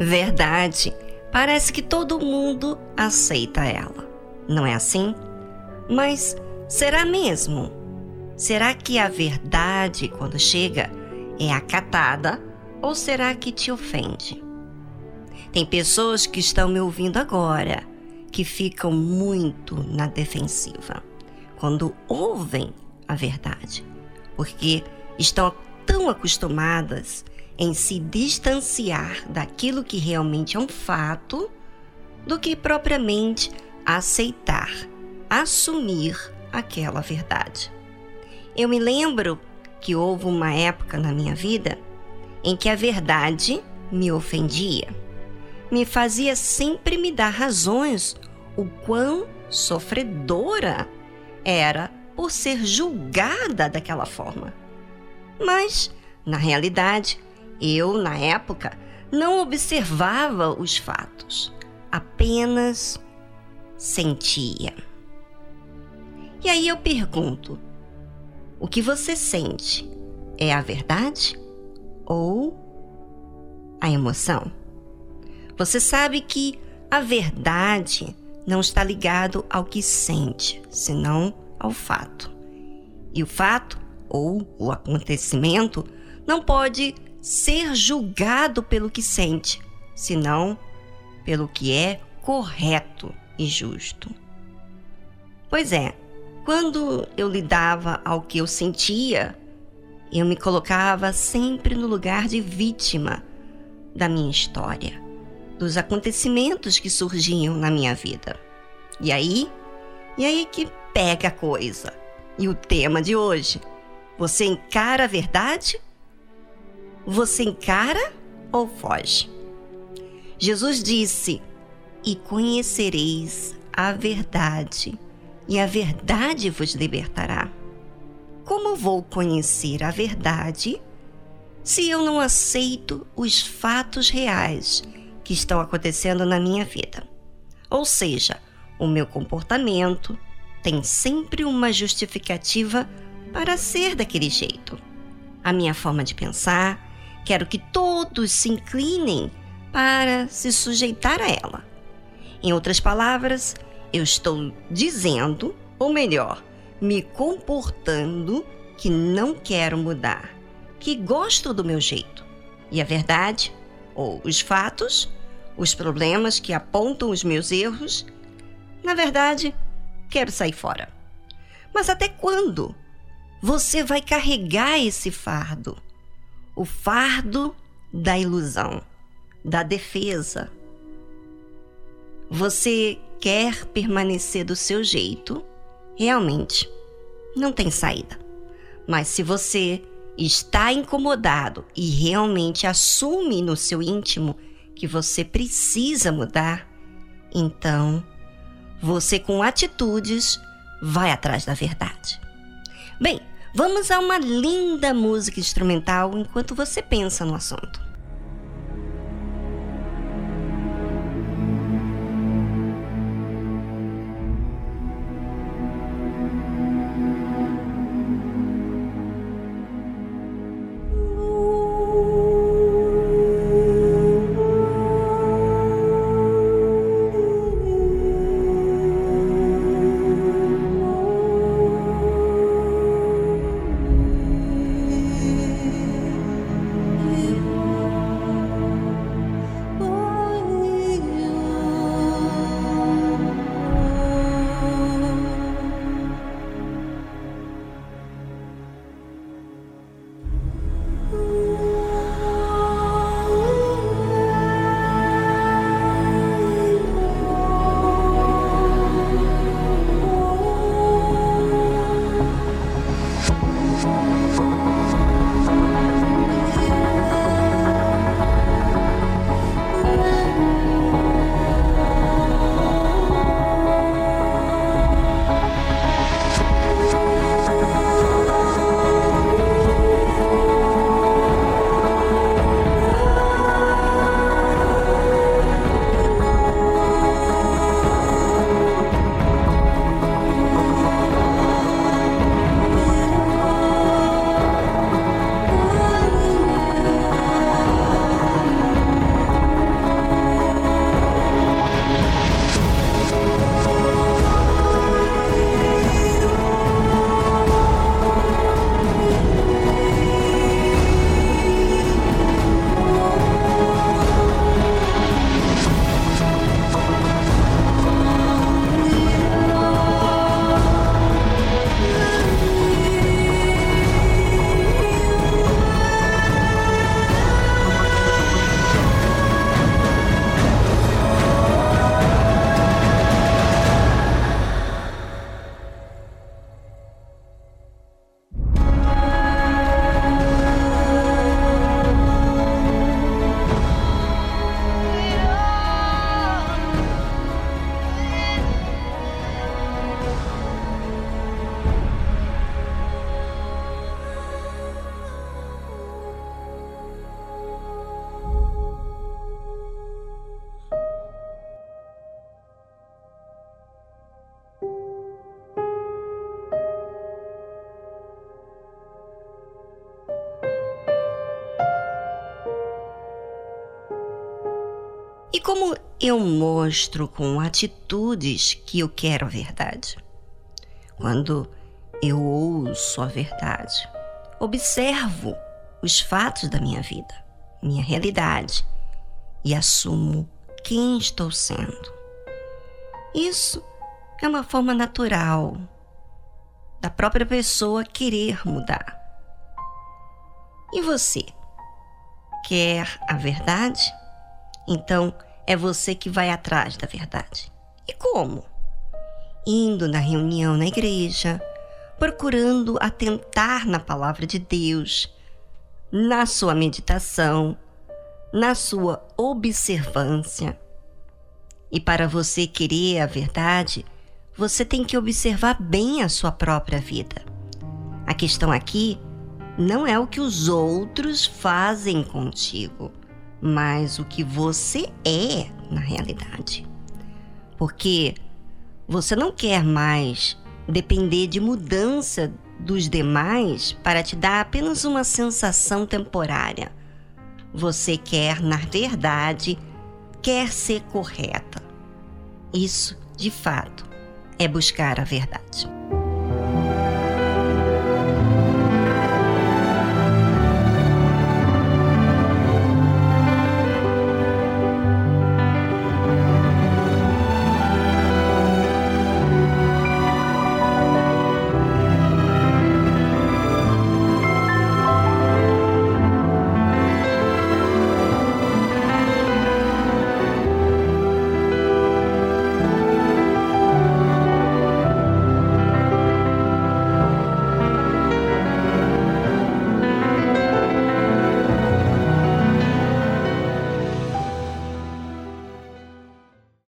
Verdade, parece que todo mundo aceita ela. Não é assim? Mas será mesmo? Será que a verdade, quando chega, é acatada ou será que te ofende? Tem pessoas que estão me ouvindo agora que ficam muito na defensiva quando ouvem a verdade, porque estão tão acostumadas em se distanciar daquilo que realmente é um fato do que propriamente aceitar, assumir aquela verdade. Eu me lembro que houve uma época na minha vida em que a verdade me ofendia, me fazia sempre me dar razões o quão sofredora era por ser julgada daquela forma. Mas, na realidade, eu, na época, não observava os fatos, apenas sentia. E aí eu pergunto: o que você sente é a verdade ou a emoção? Você sabe que a verdade não está ligado ao que sente, senão ao fato. E o fato ou o acontecimento não pode ser julgado pelo que sente, senão pelo que é correto e justo. Pois é, quando eu lidava ao que eu sentia, eu me colocava sempre no lugar de vítima da minha história, dos acontecimentos que surgiam na minha vida. E aí, e aí que pega a coisa. E o tema de hoje: você encara a verdade você encara ou foge? Jesus disse: E conhecereis a verdade, e a verdade vos libertará. Como vou conhecer a verdade se eu não aceito os fatos reais que estão acontecendo na minha vida? Ou seja, o meu comportamento tem sempre uma justificativa para ser daquele jeito. A minha forma de pensar, Quero que todos se inclinem para se sujeitar a ela. Em outras palavras, eu estou dizendo, ou melhor, me comportando que não quero mudar, que gosto do meu jeito. E a verdade, ou os fatos, os problemas que apontam os meus erros, na verdade, quero sair fora. Mas até quando você vai carregar esse fardo? o fardo da ilusão, da defesa. Você quer permanecer do seu jeito, realmente não tem saída. Mas se você está incomodado e realmente assume no seu íntimo que você precisa mudar, então você com atitudes vai atrás da verdade. Bem, Vamos a uma linda música instrumental enquanto você pensa no assunto. Como eu mostro com atitudes que eu quero a verdade? Quando eu ouço a verdade, observo os fatos da minha vida, minha realidade e assumo quem estou sendo. Isso é uma forma natural da própria pessoa querer mudar. E você? Quer a verdade? Então é você que vai atrás da verdade. E como? Indo na reunião na igreja, procurando atentar na palavra de Deus, na sua meditação, na sua observância. E para você querer a verdade, você tem que observar bem a sua própria vida. A questão aqui não é o que os outros fazem contigo, mas o que você é na realidade. Porque você não quer mais depender de mudança dos demais para te dar apenas uma sensação temporária. Você quer, na verdade, quer ser correta. Isso, de fato, é buscar a verdade.